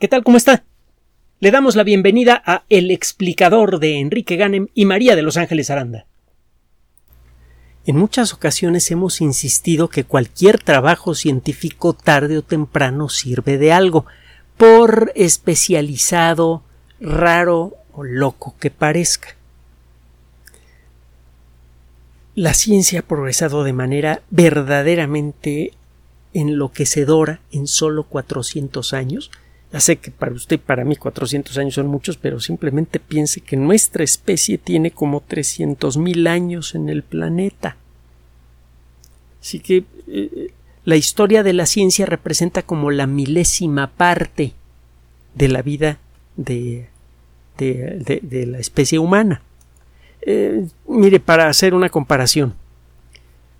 ¿Qué tal? ¿Cómo está? Le damos la bienvenida a El explicador de Enrique Ganem y María de Los Ángeles Aranda. En muchas ocasiones hemos insistido que cualquier trabajo científico tarde o temprano sirve de algo, por especializado, raro o loco que parezca. La ciencia ha progresado de manera verdaderamente enloquecedora en solo 400 años, ya sé que para usted y para mí 400 años son muchos, pero simplemente piense que nuestra especie tiene como 300 mil años en el planeta. Así que eh, la historia de la ciencia representa como la milésima parte de la vida de, de, la especie humana. Eh, mire, para hacer una comparación,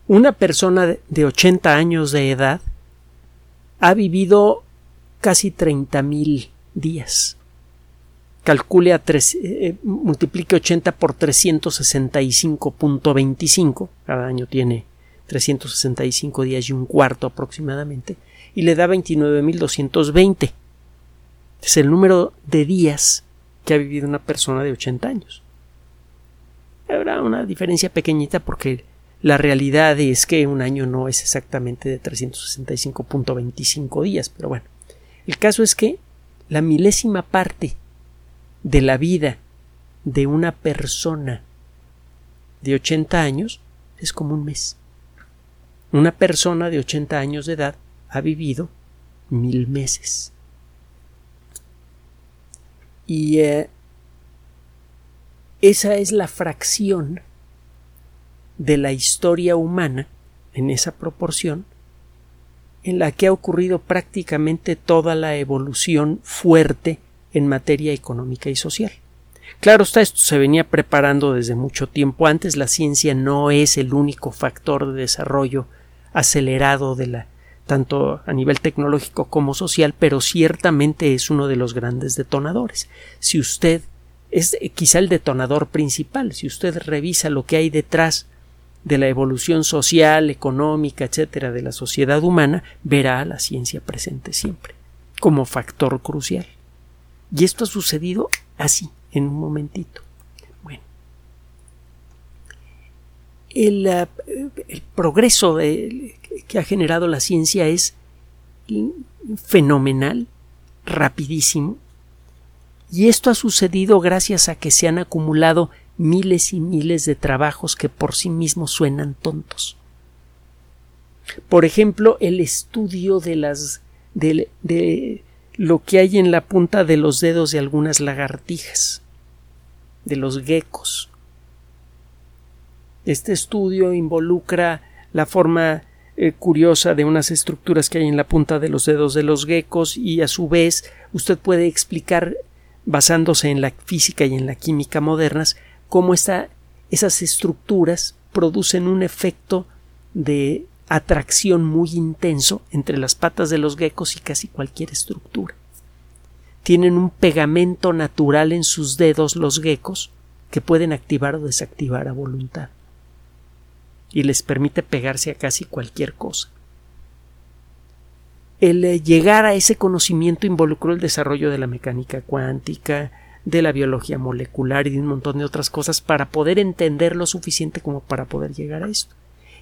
una persona de 80 años de edad ha vivido casi 30.000 días. Calcule a tres, eh, eh, multiplique 80 por 365.25, cada año tiene 365 días y un cuarto aproximadamente, y le da 29.220. Es el número de días que ha vivido una persona de 80 años. Habrá una diferencia pequeñita porque la realidad es que un año no es exactamente de 365.25 días, pero bueno. El caso es que la milésima parte de la vida de una persona de 80 años es como un mes. Una persona de 80 años de edad ha vivido mil meses. Y eh, esa es la fracción de la historia humana en esa proporción en la que ha ocurrido prácticamente toda la evolución fuerte en materia económica y social. Claro está, esto se venía preparando desde mucho tiempo antes. La ciencia no es el único factor de desarrollo acelerado de la tanto a nivel tecnológico como social, pero ciertamente es uno de los grandes detonadores. Si usted es quizá el detonador principal, si usted revisa lo que hay detrás de la evolución social, económica, etcétera, de la sociedad humana, verá a la ciencia presente siempre, como factor crucial. Y esto ha sucedido así, en un momentito. Bueno. El, eh, progreso que ha generado la ciencia es fenomenal, rapidísimo, y esto ha sucedido gracias a que se han acumulado miles y miles de trabajos que por sí mismos suenan tontos. Por ejemplo, el estudio de las de, de lo que hay en la punta de los dedos de algunas lagartijas, de los geckos. Este estudio involucra la forma eh, curiosa de unas estructuras que hay en la punta de los dedos de los geckos y a su vez usted puede explicar basándose en la física y en la química modernas cómo esas estructuras producen un efecto de atracción muy intenso entre las patas de los geckos y casi cualquier estructura. Tienen un pegamento natural en sus dedos los geckos que pueden activar o desactivar a voluntad y les permite pegarse a casi cualquier cosa. El eh, llegar a ese conocimiento involucró el desarrollo de la mecánica cuántica, de la biología molecular y de un montón de otras cosas para poder entender lo suficiente como para poder llegar a esto.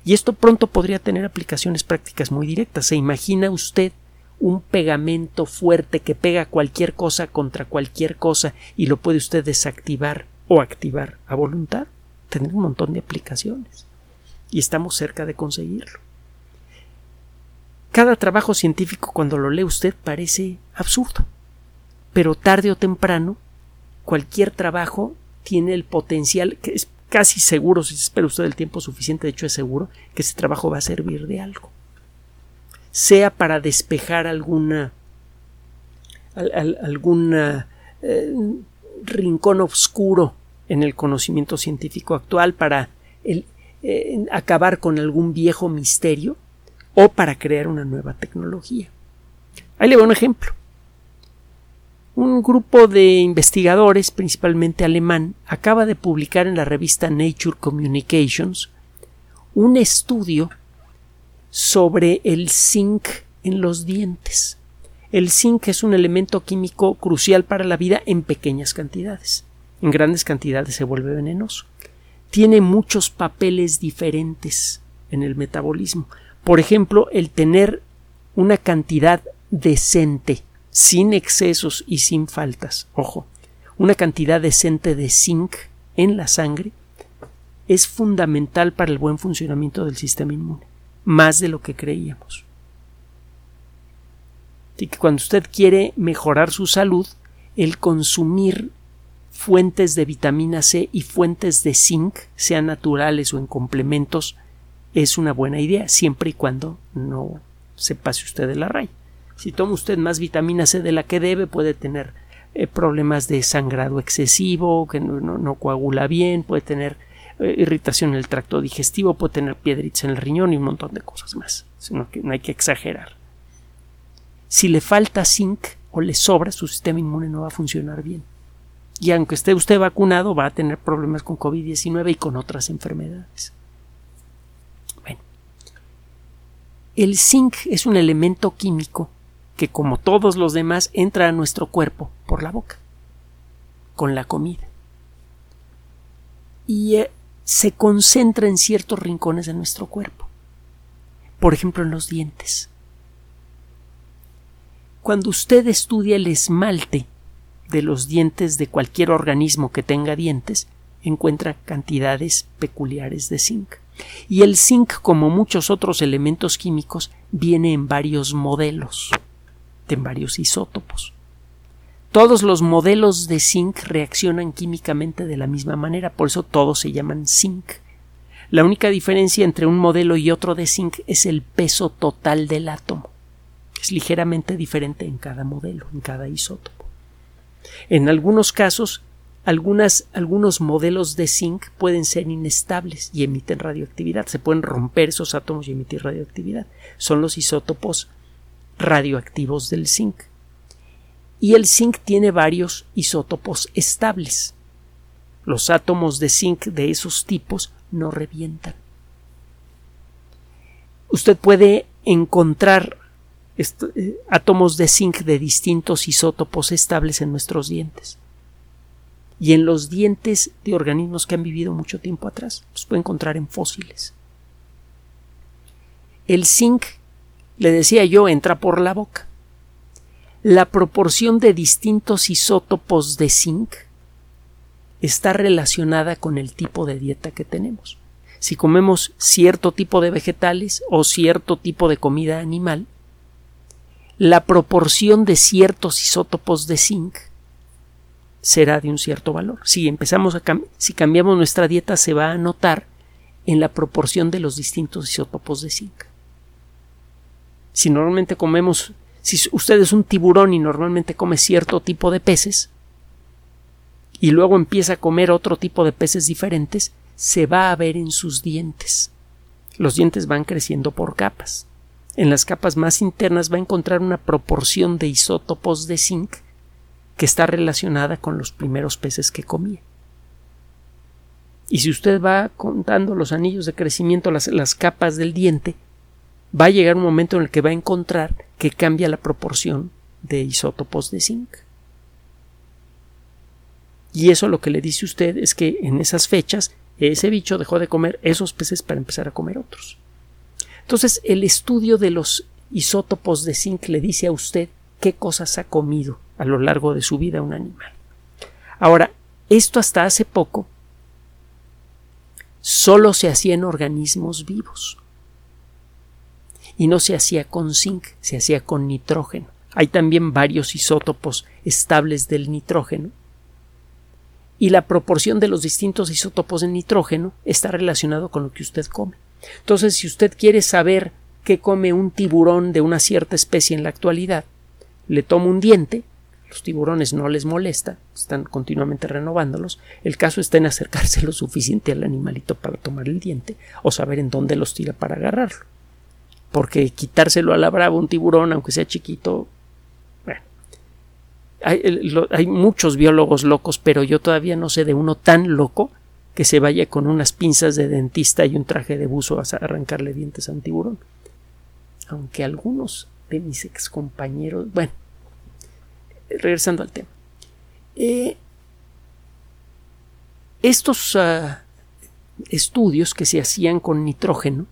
Y esto pronto podría tener aplicaciones prácticas muy directas. ¿Se imagina usted un pegamento fuerte que pega cualquier cosa contra cualquier cosa y lo puede usted desactivar o activar a voluntad? Tendría un montón de aplicaciones. Y estamos cerca de conseguirlo. Cada trabajo científico cuando lo lee usted parece absurdo, pero tarde o temprano cualquier trabajo tiene el potencial, que es casi seguro, si espera usted el tiempo suficiente, de hecho es seguro, que ese trabajo va a servir de algo. Sea para despejar alguna, algún eh, rincón oscuro en el conocimiento científico actual, para eh, acabar con algún viejo misterio o para crear una nueva tecnología. Ahí le voy un ejemplo un grupo de investigadores, principalmente alemán, acaba de publicar en la revista Nature Communications un estudio sobre el zinc en los dientes. El zinc es un elemento químico crucial para la vida en pequeñas cantidades. En grandes cantidades se vuelve venenoso. Tiene muchos papeles diferentes en el metabolismo. Por ejemplo, el tener una cantidad decente, sin excesos y sin faltas. Ojo, una cantidad decente de zinc en la sangre es fundamental para el buen funcionamiento del sistema inmune, más de lo que creíamos. Así que cuando usted quiere mejorar su salud, el consumir fuentes de vitamina C y fuentes de zinc, sean naturales o en complementos, es una buena idea, siempre y cuando no se pase usted de la raya. Si toma usted más vitamina C de la que debe, puede tener eh, problemas de sangrado excesivo, que no, coagula bien, puede tener eh, irritación en el tracto digestivo, puede tener piedritas en el riñón y un montón de cosas más. Sino que no hay que exagerar. Si le falta zinc o le sobra, su sistema inmune no va a funcionar bien. Y aunque esté usted vacunado, va a tener problemas con COVID-19 y con otras enfermedades. Bueno, el zinc es un elemento químico que como todos los demás entra a nuestro cuerpo por la boca, con la comida. Y eh, se concentra en ciertos rincones de nuestro cuerpo. Por ejemplo, en los dientes. Cuando usted estudia el esmalte de los dientes de cualquier organismo que tenga dientes, encuentra cantidades peculiares de zinc. Y el zinc, como muchos otros elementos químicos, viene en varios modelos en varios isótopos. Todos los modelos de zinc reaccionan químicamente de la misma manera, por eso todos se llaman zinc. La única diferencia entre un modelo y otro de zinc es el peso total del átomo. Es ligeramente diferente en cada modelo, en cada isótopo. En algunos casos, algunas, algunos modelos de zinc pueden ser inestables y emiten radioactividad. Se pueden romper esos átomos y emitir radioactividad. Son los isótopos radioactivos del zinc. Y el zinc tiene varios isótopos estables. Los átomos de zinc de esos tipos no revientan. Usted puede encontrar eh, átomos de zinc de distintos isótopos estables en nuestros dientes. Y en los dientes de organismos que han vivido mucho tiempo atrás, los puede encontrar en fósiles. El zinc le decía yo, entra por la boca. La proporción de distintos isótopos de zinc está relacionada con el tipo de dieta que tenemos. Si comemos cierto tipo de vegetales o cierto tipo de comida animal, la proporción de ciertos isótopos de zinc será de un cierto valor. Si empezamos a si cambiamos nuestra dieta se va a notar en la proporción de los distintos isótopos de zinc. Si normalmente comemos, si usted es un tiburón y normalmente come cierto tipo de peces, y luego empieza a comer otro tipo de peces diferentes, se va a ver en sus dientes. Los dientes van creciendo por capas. En las capas más internas va a encontrar una proporción de isótopos de zinc que está relacionada con los primeros peces que comía. Y si usted va contando los anillos de crecimiento, las, las capas del diente, va a llegar un momento en el que va a encontrar que cambia la proporción de isótopos de zinc. Y eso lo que le dice usted es que en esas fechas ese bicho dejó de comer esos peces para empezar a comer otros. Entonces, el estudio de los isótopos de zinc le dice a usted qué cosas ha comido a lo largo de su vida un animal. Ahora, esto hasta hace poco solo se hacía en organismos vivos y no se hacía con zinc, se hacía con nitrógeno. Hay también varios isótopos estables del nitrógeno y la proporción de los distintos isótopos de nitrógeno está relacionado con lo que usted come. Entonces, si usted quiere saber qué come un tiburón de una cierta especie en la actualidad, le toma un diente, los tiburones no les molesta, están continuamente renovándolos, el caso está en acercarse lo suficiente al animalito para tomar el diente o saber en dónde los tira para agarrarlo porque quitárselo a la brava un tiburón, aunque sea chiquito, bueno, hay, muchos biólogos locos, pero yo todavía no sé de uno tan loco que se vaya con unas pinzas de dentista y un traje de buzo a arrancarle dientes a un tiburón. Aunque algunos de mis excompañeros, bueno, regresando al tema. estos ah, estudios que se hacían con nitrógeno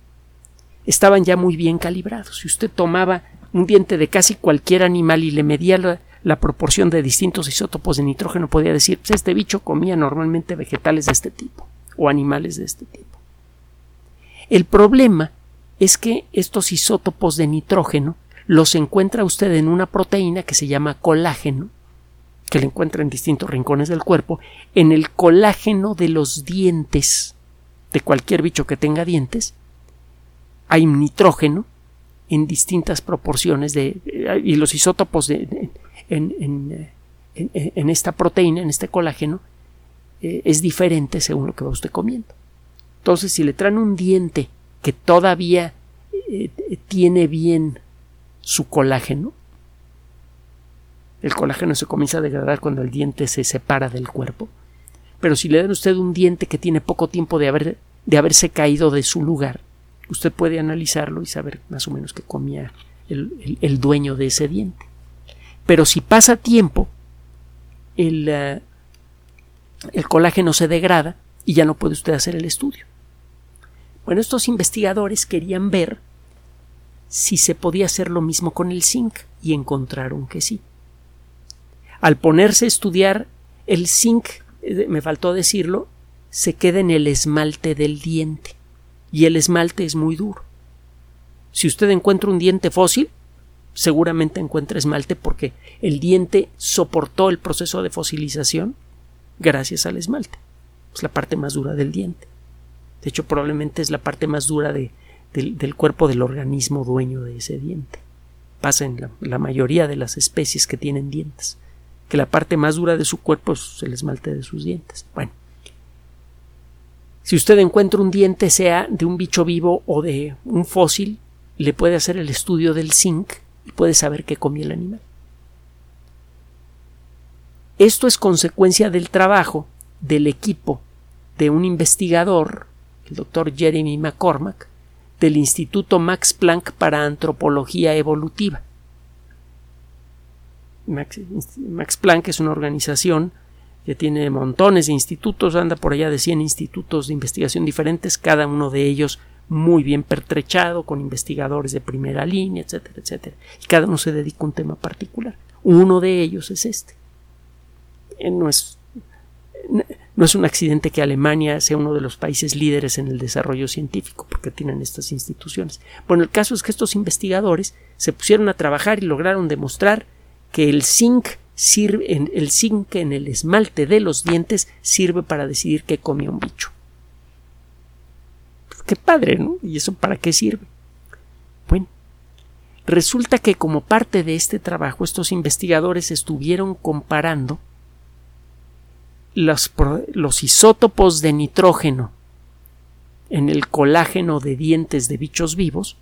estaban ya muy bien calibrados. Si usted tomaba un diente de casi cualquier animal y le medía la, proporción de distintos isótopos de nitrógeno, podía decir, pues este bicho comía normalmente vegetales de este tipo o animales de este tipo. El problema es que estos isótopos de nitrógeno los encuentra usted en una proteína que se llama colágeno, que le encuentra en distintos rincones del cuerpo, en el colágeno de los dientes de cualquier bicho que tenga dientes, hay nitrógeno en distintas proporciones de, y los isótopos de, en, esta proteína, en este colágeno, eh, es diferente según lo que va usted comiendo. Entonces, si le traen un diente que todavía eh, tiene bien su colágeno, el colágeno se comienza a degradar cuando el diente se separa del cuerpo. Pero si le dan usted un diente que tiene poco tiempo de, haber, de haberse caído de su lugar, usted puede analizarlo y saber más o menos qué comía el, dueño de ese diente. Pero si pasa tiempo, el, eh, el colágeno se degrada y ya no puede usted hacer el estudio. Bueno, estos investigadores querían ver si se podía hacer lo mismo con el zinc y encontraron que sí. Al ponerse a estudiar el zinc, eh, me faltó decirlo, se queda en el esmalte del diente y el esmalte es muy duro. Si usted encuentra un diente fósil, seguramente encuentra esmalte porque el diente soportó el proceso de fosilización gracias al esmalte. Es la parte más dura del diente. De hecho, probablemente es la parte más dura del, cuerpo del organismo dueño de ese diente. Pasa en la, la, mayoría de las especies que tienen dientes, que la parte más dura de su cuerpo es el esmalte de sus dientes. Bueno, si usted encuentra un diente, sea de un bicho vivo o de un fósil, le puede hacer el estudio del zinc y puede saber qué comía el animal. Esto es consecuencia del trabajo del equipo de un investigador, el doctor Jeremy McCormack, del Instituto Max Planck para Antropología Evolutiva. Max Planck es una organización que tiene montones de institutos, anda por allá de 100 institutos de investigación diferentes, cada uno de ellos muy bien pertrechado, con investigadores de primera línea, etcétera, etcétera. Y cada uno se dedica a un tema particular. Uno de ellos es este. Eh, no es, no es un accidente que Alemania sea uno de los países líderes en el desarrollo científico, porque tienen estas instituciones. Bueno, el caso es que estos investigadores se pusieron a trabajar y lograron demostrar que el zinc sirve, el zinc en el esmalte de los dientes sirve para decidir qué come un bicho. Pues qué padre, ¿no? ¿Y eso para qué sirve? Bueno, resulta que como parte de este trabajo estos investigadores estuvieron comparando los, los isótopos de nitrógeno en el colágeno de dientes de bichos vivos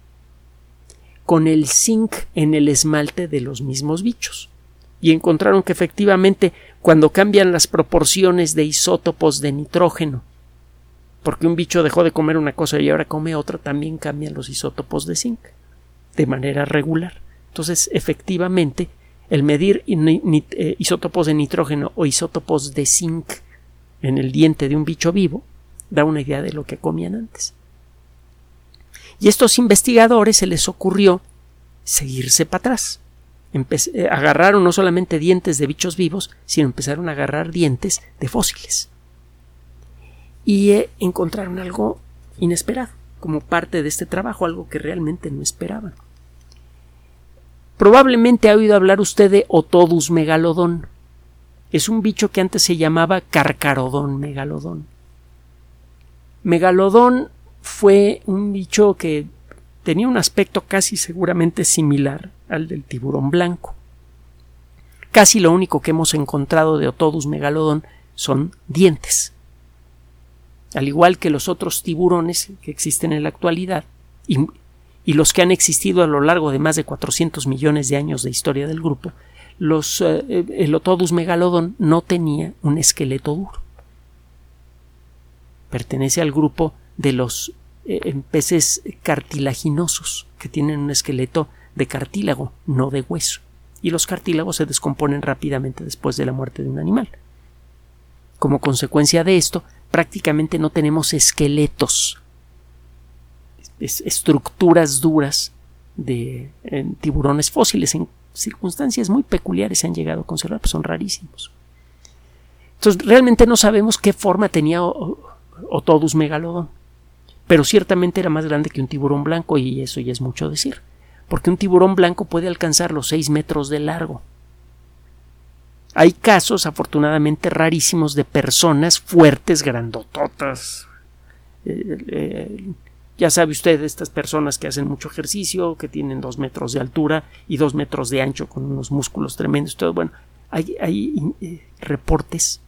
con el zinc en el esmalte de los mismos bichos y encontraron que efectivamente cuando cambian las proporciones de isótopos de nitrógeno, porque un bicho dejó de comer una cosa y ahora come otra, también cambian los isótopos de zinc de manera regular. Entonces, efectivamente, el medir eh, isótopos de nitrógeno o isótopos de zinc en el diente de un bicho vivo da una idea de lo que comían antes. Y a estos investigadores se les ocurrió seguirse para atrás eh, agarraron no solamente dientes de bichos vivos, sino empezaron a agarrar dientes de fósiles. Y eh, encontraron algo inesperado, como parte de este trabajo, algo que realmente no esperaban. Probablemente ha oído hablar usted de Otodus megalodon. Es un bicho que antes se llamaba Carcarodón megalodón. Megalodón fue un bicho que tenía un aspecto casi seguramente similar al del tiburón blanco. Casi lo único que hemos encontrado de Otodus megalodon son dientes. Al igual que los otros tiburones que existen en la actualidad y, los que han existido a lo largo de más de 400 millones de años de historia del grupo, los, eh, el Otodus megalodon no tenía un esqueleto duro. Pertenece al grupo de los eh, peces cartilaginosos que tienen un esqueleto de cartílago, no de hueso. y los cartílagos se descomponen rápidamente después de la muerte de un animal. Como consecuencia de esto, prácticamente no tenemos esqueletos, estructuras duras de tiburones fósiles. En circunstancias muy peculiares se han llegado a conservar, son rarísimos. Entonces, realmente no sabemos qué forma tenía Otodus megalodon, pero ciertamente era más grande que un tiburón blanco y eso ya es mucho decir, porque un tiburón blanco puede alcanzar los 6 metros de largo. Hay casos, afortunadamente rarísimos, de personas fuertes, grandototas. Eh, eh, ya sabe usted, estas personas que hacen mucho ejercicio, que tienen dos metros de altura y dos metros de ancho, con unos músculos tremendos. Todo bueno, hay, hay eh, reportes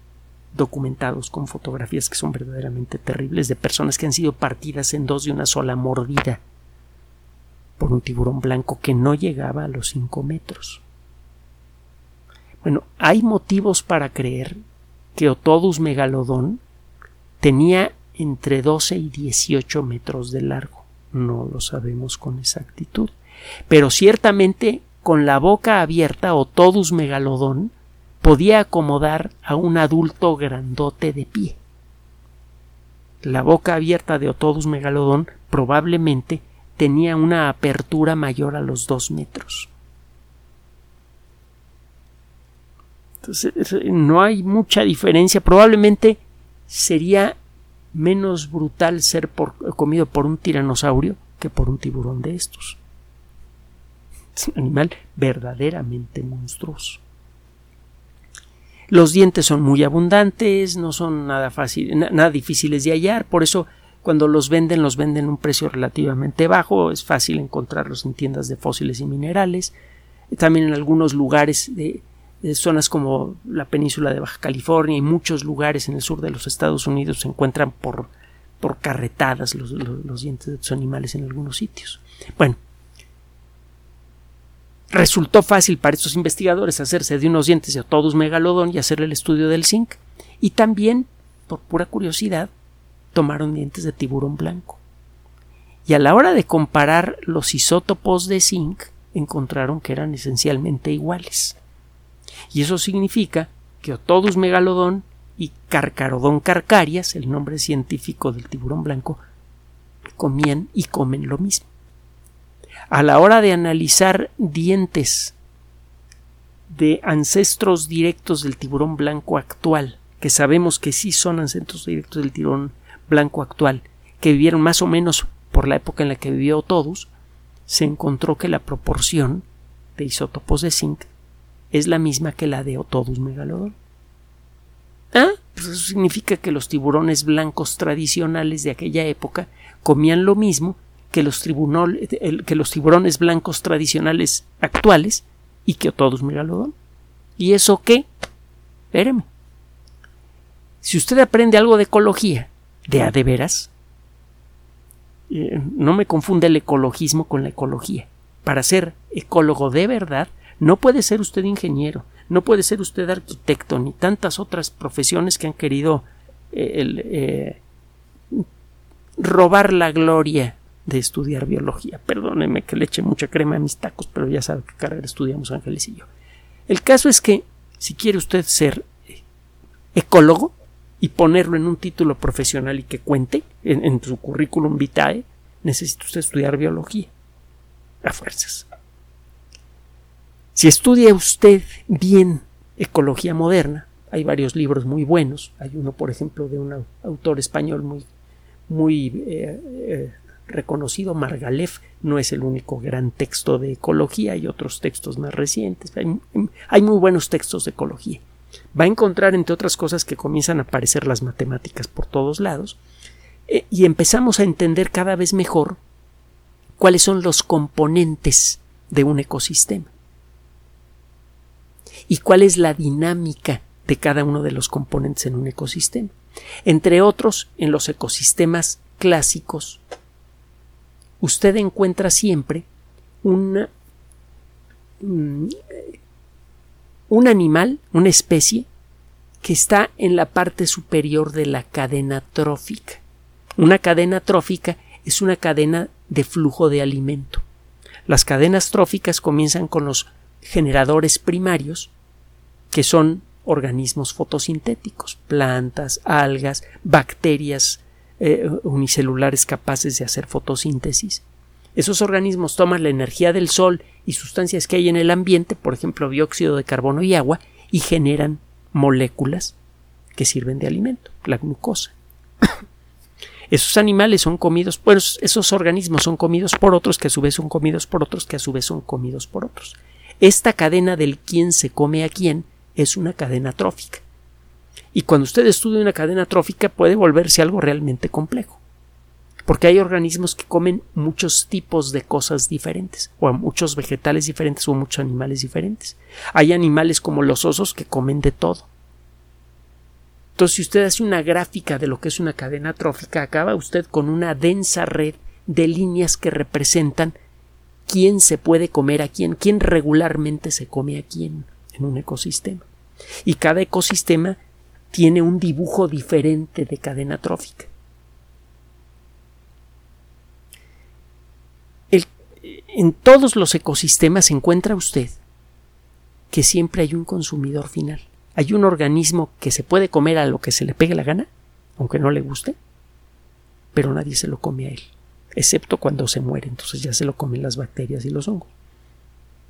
documentados con fotografías que son verdaderamente terribles de personas que han sido partidas en dos de una sola mordida por un tiburón blanco que no llegaba a los cinco metros. Bueno, hay motivos para creer que Otodus megalodon tenía entre 12 y 18 metros de largo. No lo sabemos con exactitud. Pero ciertamente con la boca abierta Otodus megalodon podía acomodar a un adulto grandote de pie. La boca abierta de Otodus megalodon probablemente tenía una apertura mayor a los dos metros. Entonces, no hay mucha diferencia. Probablemente sería menos brutal ser comido por un tiranosaurio que por un tiburón de estos. Es un animal verdaderamente monstruoso. Los dientes son muy abundantes, no son nada fácil, nada difíciles de hallar, por eso cuando los venden los venden a un precio relativamente bajo, es fácil encontrarlos en tiendas de fósiles y minerales, también en algunos lugares de, zonas como la península de Baja California y muchos lugares en el sur de los Estados Unidos se encuentran por, por carretadas los, dientes de estos animales en algunos sitios. Bueno, Resultó fácil para estos investigadores hacerse de unos dientes de Otodus megalodon y hacer el estudio del zinc. Y también, por pura curiosidad, tomaron dientes de tiburón blanco. Y a la hora de comparar los isótopos de zinc, encontraron que eran esencialmente iguales. Y eso significa que Otodus megalodon y Carcarodon carcarias, el nombre científico del tiburón blanco, comían y comen lo mismo a la hora de analizar dientes de ancestros directos del tiburón blanco actual, que sabemos que sí son ancestros directos del tiburón blanco actual, que vivieron más o menos por la época en la que vivió todos, se encontró que la proporción de isótopos de zinc es la misma que la de Otodus megalodon. Ah, pues eso significa que los tiburones blancos tradicionales de aquella época comían lo mismo que los, que los tiburones blancos tradicionales actuales y que todos megalodón. ¿Y eso qué? Espéreme. Si usted aprende algo de ecología, de a de veras, eh, no me confunde el ecologismo con la ecología. Para ser ecólogo de verdad, no puede ser usted ingeniero, no puede ser usted arquitecto, ni tantas otras profesiones que han querido eh, eh, robar la gloria de estudiar biología. Perdóneme que le eche mucha crema a mis tacos, pero ya sabe qué carrera estudiamos Ángeles y yo. El caso es que si quiere usted ser eh, ecólogo y ponerlo en un título profesional y que cuente en, su currículum vitae, necesita usted estudiar biología. A fuerzas. Si estudia usted bien ecología moderna, hay varios libros muy buenos. Hay uno, por ejemplo, de un autor español muy, muy eh, eh, reconocido Margalef no es el único gran texto de ecología, hay otros textos más recientes, hay, muy buenos textos de ecología. Va a encontrar, entre otras cosas, que comienzan a aparecer las matemáticas por todos lados eh, y empezamos a entender cada vez mejor cuáles son los componentes de un ecosistema y cuál es la dinámica de cada uno de los componentes en un ecosistema. Entre otros, en los ecosistemas clásicos usted encuentra siempre un animal, una especie, que está en la parte superior de la cadena trófica. Una cadena trófica es una cadena de flujo de alimento. Las cadenas tróficas comienzan con los generadores primarios que son organismos fotosintéticos, plantas, algas, bacterias eh, unicelulares capaces de hacer fotosíntesis. Esos organismos toman la energía del sol y sustancias que hay en el ambiente, por ejemplo dióxido de carbono y agua, y generan moléculas que sirven de alimento, la glucosa. Esos animales son comidos, esos organismos son comidos por otros que a su vez son comidos por otros que a su vez son comidos por otros. Esta cadena del quién se come a quién es una cadena trófica. Y cuando usted estudia una cadena trófica puede volverse algo realmente complejo. Porque hay organismos que comen muchos tipos de cosas diferentes, o muchos vegetales diferentes, o muchos animales diferentes. Hay animales como los osos que comen de todo. Entonces, si usted hace una gráfica de lo que es una cadena trófica, acaba usted con una densa red de líneas que representan quién se puede comer a quién, quién regularmente se come a quién en un ecosistema. Y cada ecosistema tiene un dibujo diferente de cadena trófica. en todos los ecosistemas encuentra usted que siempre hay un consumidor final. Hay un organismo que se puede comer a lo que se le pegue la gana, aunque no le guste, pero nadie se lo come a él, excepto cuando se muere, entonces ya se lo comen las bacterias y los hongos.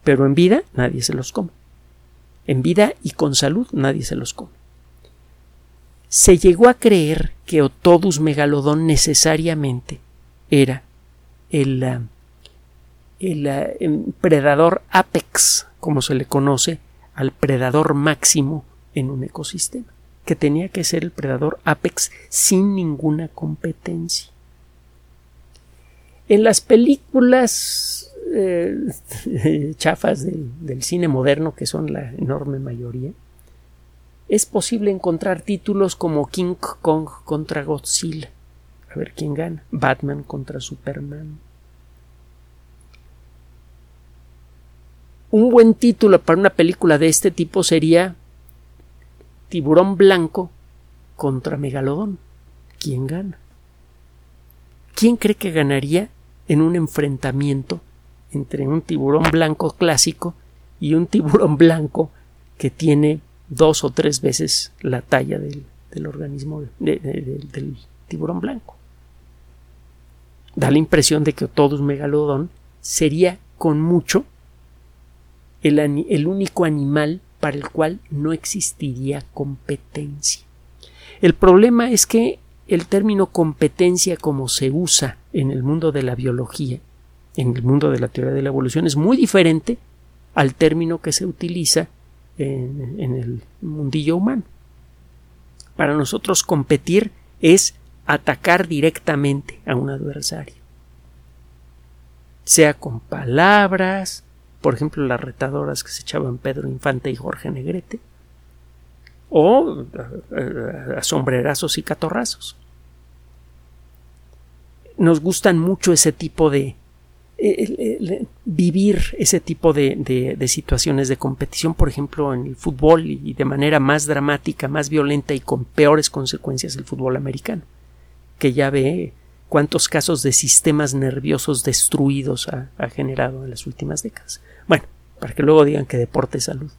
Pero en vida nadie se los come. En vida y con salud nadie se los come. Se llegó a creer que Otodus megalodon necesariamente era el, ah, el, ah, el predador apex, como se le conoce al predador máximo en un ecosistema, que tenía que ser el predador apex sin ninguna competencia. En las películas eh, chafas del, cine moderno, que son la enorme mayoría, es posible encontrar títulos como King Kong contra Godzilla. A ver quién gana. Batman contra Superman. Un buen título para una película de este tipo sería Tiburón Blanco contra Megalodón. ¿Quién gana? ¿Quién cree que ganaría en un enfrentamiento entre un tiburón blanco clásico y un tiburón blanco que tiene dos o tres veces la talla del, organismo del tiburón blanco. Da la impresión de que un megalodón sería con mucho el, el único animal para el cual no existiría competencia. El problema es que el término competencia como se usa en el mundo de la biología en el mundo de la teoría de la evolución es muy diferente al término que se utiliza en, el mundillo humano. Para nosotros competir es atacar directamente a un adversario. Sea con palabras, por ejemplo las retadoras que se echaban Pedro Infante y Jorge Negrete, o a sombrerazos y catorrazos. Nos gustan mucho ese tipo de, vivir ese tipo de, situaciones de competición, por ejemplo, en el fútbol y de manera más dramática, más violenta y con peores consecuencias el fútbol americano, que ya ve cuántos casos de sistemas nerviosos destruidos ha, generado en las últimas décadas. Bueno, para que luego digan que deporte es salud.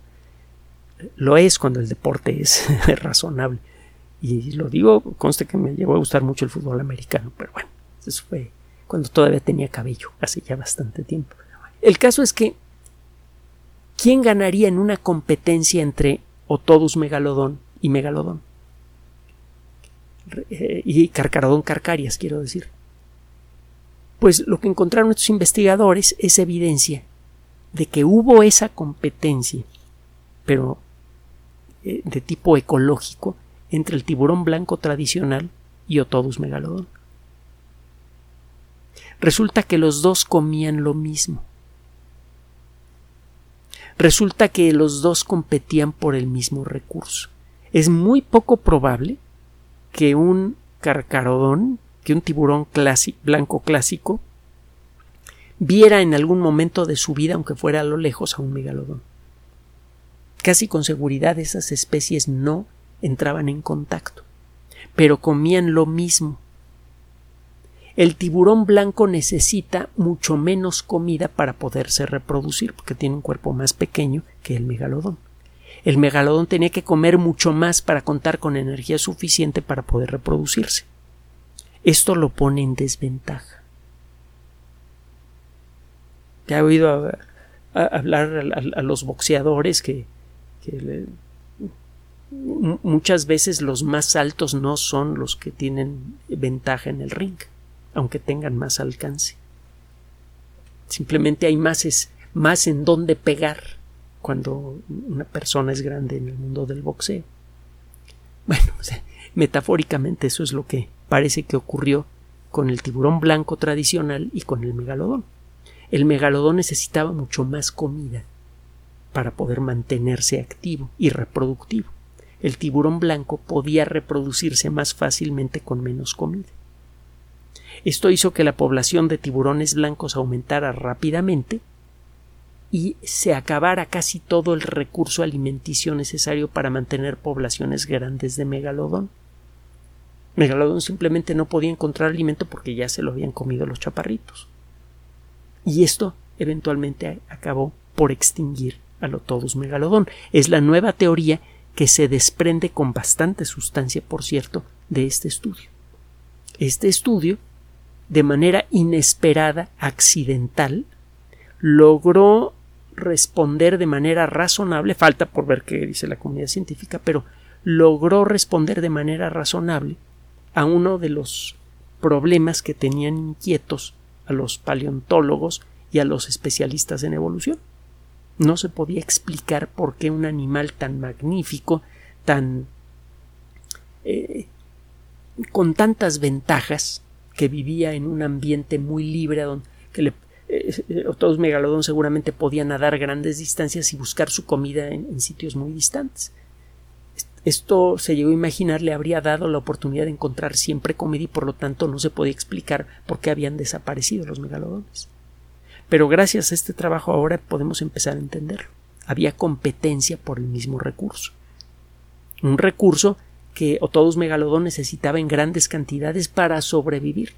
Lo es cuando el deporte es razonable. Y lo digo, conste que me llegó a gustar mucho el fútbol americano, pero bueno, eso fue cuando todavía tenía cabello, hace ya bastante tiempo. El caso es que, ¿quién ganaría en una competencia entre Otodus megalodón y megalodón? Eh, y Carcarodón carcarias, quiero decir. Pues lo que encontraron estos investigadores es evidencia de que hubo esa competencia, pero eh, de tipo ecológico, entre el tiburón blanco tradicional y Otodus megalodón resulta que los dos comían lo mismo. Resulta que los dos competían por el mismo recurso. Es muy poco probable que un carcarodón, que un tiburón blanco clásico, viera en algún momento de su vida, aunque fuera a lo lejos, a un megalodón. Casi con seguridad esas especies no entraban en contacto, pero comían lo mismo El tiburón blanco necesita mucho menos comida para poderse reproducir, porque tiene un cuerpo más pequeño que el megalodón. El megalodón tenía que comer mucho más para contar con energía suficiente para poder reproducirse. Esto lo pone en desventaja. Te he oído hablar a, los boxeadores que, muchas veces los más altos no son los que tienen ventaja en el ring, aunque tengan más alcance. Simplemente hay más, es, más en dónde pegar cuando una persona es grande en el mundo del boxeo. Bueno, metafóricamente eso es lo que parece que ocurrió con el tiburón blanco tradicional y con el megalodón. El megalodón necesitaba mucho más comida para poder mantenerse activo y reproductivo. El tiburón blanco podía reproducirse más fácilmente con menos comida. Esto hizo que la población de tiburones blancos aumentara rápidamente y se acabara casi todo el recurso alimenticio necesario para mantener poblaciones grandes de megalodón. Megalodón simplemente no podía encontrar alimento porque ya se lo habían comido los chaparritos. Y esto eventualmente acabó por extinguir a Lotodus megalodón. Es la nueva teoría que se desprende con bastante sustancia, por cierto, de este estudio. Este estudio, de manera inesperada, accidental, logró responder de manera razonable, falta por ver qué dice la comunidad científica, pero logró responder de manera razonable a uno de los problemas que tenían inquietos a los paleontólogos y a los especialistas en evolución. No se podía explicar por qué un animal tan magnífico, tan eh, con tantas ventajas, que vivía en un ambiente muy libre, donde que le, eh, todos megalodón seguramente podían nadar grandes distancias y buscar su comida en, sitios muy distantes. Esto se llegó a imaginar le habría dado la oportunidad de encontrar siempre comida y por lo tanto no se podía explicar por qué habían desaparecido los megalodones. Pero gracias a este trabajo ahora podemos empezar a entenderlo. Había competencia por el mismo recurso. Un recurso que Otodus megalodón necesitaba en grandes cantidades para sobrevivir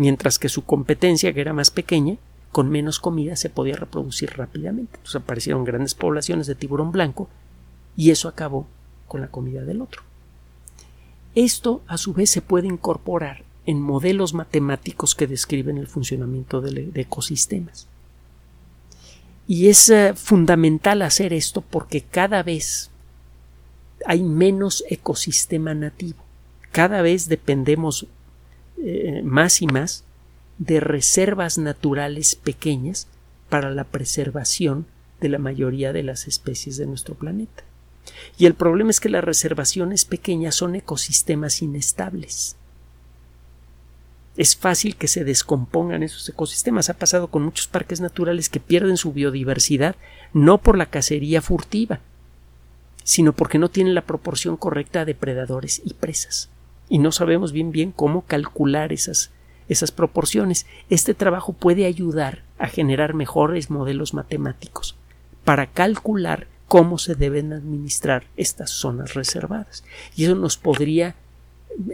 mientras que su competencia, que era más pequeña, con menos comida se podía reproducir rápidamente. Entonces aparecieron grandes poblaciones de tiburón blanco y eso acabó con la comida del otro. Esto, a su vez, se puede incorporar en modelos matemáticos que describen el funcionamiento de, ecosistemas. Y es eh, fundamental hacer esto porque cada vez hay menos ecosistema nativo. Cada vez dependemos eh, más y más de reservas naturales pequeñas para la preservación de la mayoría de las especies de nuestro planeta. Y el problema es que las reservaciones pequeñas son ecosistemas inestables. Es fácil que se descompongan esos ecosistemas. Ha pasado con muchos parques naturales que pierden su biodiversidad no por la cacería furtiva, sino porque no tienen la proporción correcta de predadores y presas y no sabemos bien bien cómo calcular esas, esas proporciones. Este trabajo puede ayudar a generar mejores modelos matemáticos para calcular cómo se deben administrar estas zonas reservadas. Y eso nos podría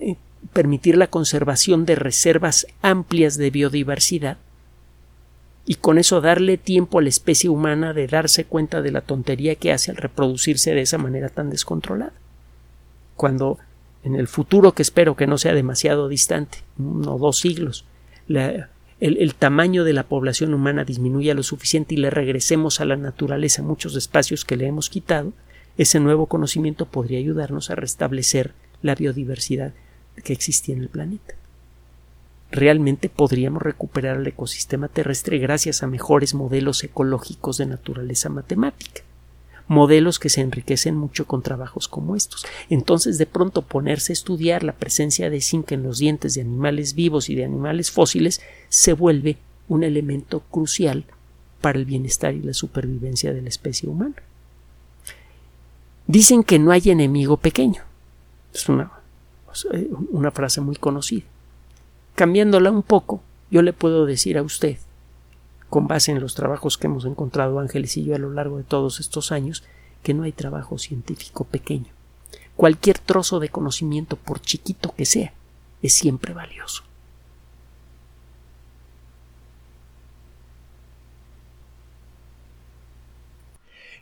eh, permitir la conservación de reservas amplias de biodiversidad y con eso darle tiempo a la especie humana de darse cuenta de la tontería que hace al reproducirse de esa manera tan descontrolada. Cuando en el futuro que espero que no sea demasiado distante, uno o dos siglos, el, tamaño de la población humana disminuya lo suficiente y le regresemos a la naturaleza muchos espacios que le hemos quitado, ese nuevo conocimiento podría ayudarnos a restablecer la biodiversidad que existía en el planeta. Realmente podríamos recuperar el ecosistema terrestre gracias a mejores modelos ecológicos de naturaleza matemática modelos que se enriquecen mucho con trabajos como estos. Entonces, de pronto ponerse a estudiar la presencia de zinc en los dientes de animales vivos y de animales fósiles se vuelve un elemento crucial para el bienestar y la supervivencia de la especie humana. Dicen que no hay enemigo pequeño. Es una, una frase muy conocida cambiándola un poco, yo le puedo decir a usted, con base en los trabajos que hemos encontrado Ángeles y yo a lo largo de todos estos años, que no hay trabajo científico pequeño. Cualquier trozo de conocimiento, por chiquito que sea, es siempre valioso.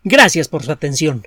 Gracias por su atención.